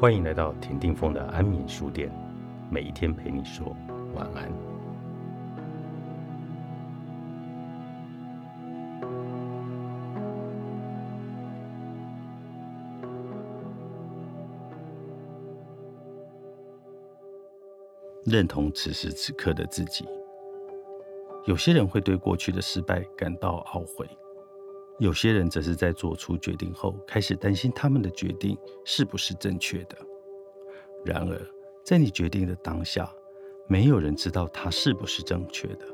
欢迎来到田定峰的安眠书店，每一天陪你说晚安。认同此时此刻的自己。有些人会对过去的失败感到懊悔，有些人则是在做出决定后开始担心他们的决定是不是正确的。然而，在你决定的当下，没有人知道它是不是正确的。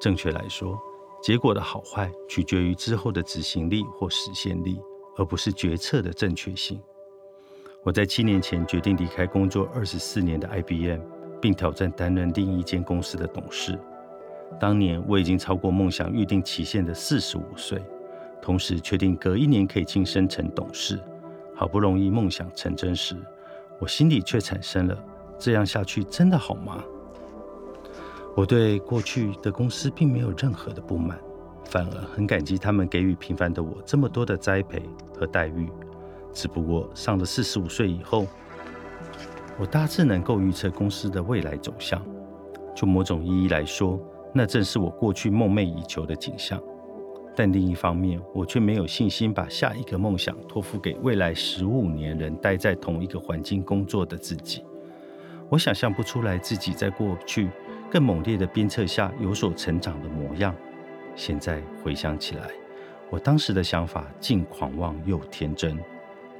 正确来说，结果的好坏取决于之后的执行力或实现力，而不是决策的正确性。我在七年前决定离开工作二十四年的 IBM，并挑战担任另一间公司的董事。当年我已经超过梦想预定期限的四十五岁，同时确定隔一年可以晋升成董事。好不容易梦想成真时，我心里却产生了：这样下去真的好吗？我对过去的公司并没有任何的不满，反而很感激他们给予平凡的我这么多的栽培和待遇。只不过上了四十五岁以后，我大致能够预测公司的未来走向。就某种意义来说，那正是我过去梦寐以求的景象，但另一方面，我却没有信心把下一个梦想托付给未来十五年仍待在同一个环境工作的自己。我想象不出来自己在过去更猛烈的鞭策下有所成长的模样。现在回想起来，我当时的想法既狂妄又天真，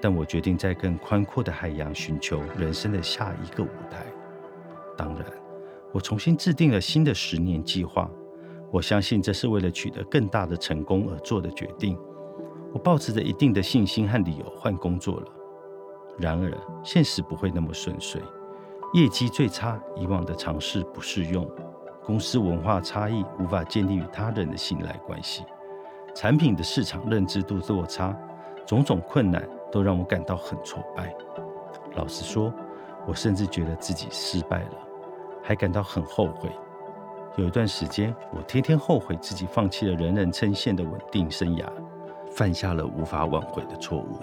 但我决定在更宽阔的海洋寻求人生的下一个舞台。当然。我重新制定了新的十年计划，我相信这是为了取得更大的成功而做的决定。我抱持着一定的信心和理由换工作了。然而，现实不会那么顺遂，业绩最差，以往的尝试不适用，公司文化差异无法建立与他人的信赖关系，产品的市场认知度落差，种种困难都让我感到很挫败。老实说，我甚至觉得自己失败了。还感到很后悔。有一段时间，我天天后悔自己放弃了人人称羡的稳定生涯，犯下了无法挽回的错误。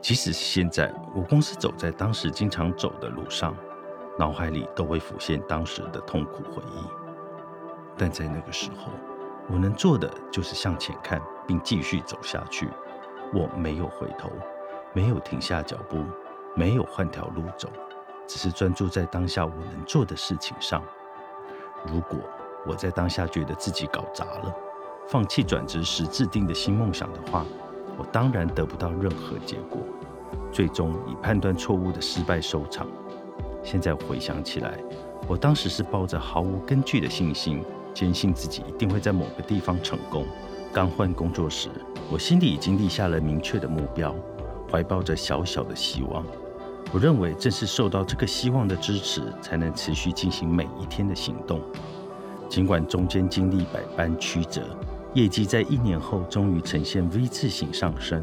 即使是现在，我公司走在当时经常走的路上，脑海里都会浮现当时的痛苦回忆。但在那个时候，我能做的就是向前看，并继续走下去。我没有回头，没有停下脚步，没有换条路走。只是专注在当下我能做的事情上。如果我在当下觉得自己搞砸了，放弃转职时制定的新梦想的话，我当然得不到任何结果，最终以判断错误的失败收场。现在回想起来，我当时是抱着毫无根据的信心，坚信自己一定会在某个地方成功。刚换工作时，我心里已经立下了明确的目标，怀抱着小小的希望。我认为正是受到这个希望的支持，才能持续进行每一天的行动。尽管中间经历百般曲折，业绩在一年后终于呈现 V 字形上升，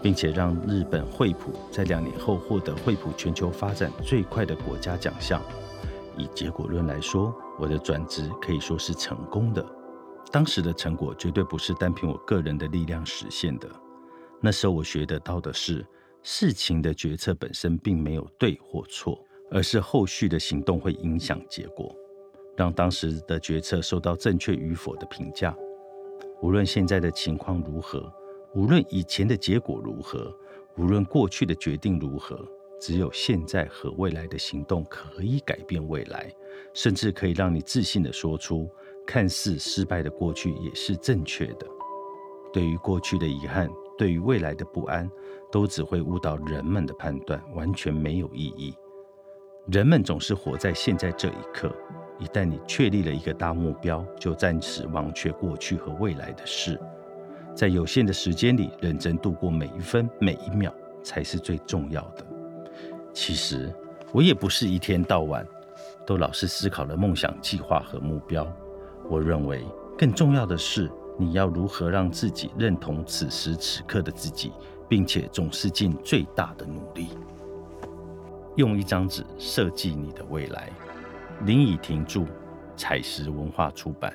并且让日本惠普在两年后获得惠普全球发展最快的国家奖项。以结果论来说，我的转职可以说是成功的。当时的成果绝对不是单凭我个人的力量实现的。那时候我学得到的是。事情的决策本身并没有对或错，而是后续的行动会影响结果，让当时的决策受到正确与否的评价。无论现在的情况如何，无论以前的结果如何，无论过去的决定如何，只有现在和未来的行动可以改变未来，甚至可以让你自信地说出，看似失败的过去也是正确的。对于过去的遗憾。对于未来的不安，都只会误导人们的判断，完全没有意义。人们总是活在现在这一刻，一旦你确立了一个大目标，就暂时忘却过去和未来的事，在有限的时间里，认真度过每一分每一秒，才是最重要的。其实，我也不是一天到晚都老是思考了梦想、计划和目标。我认为，更重要的是。你要如何让自己认同此时此刻的自己，并且总是尽最大的努力？用一张纸设计你的未来。林以婷著，采石文化出版。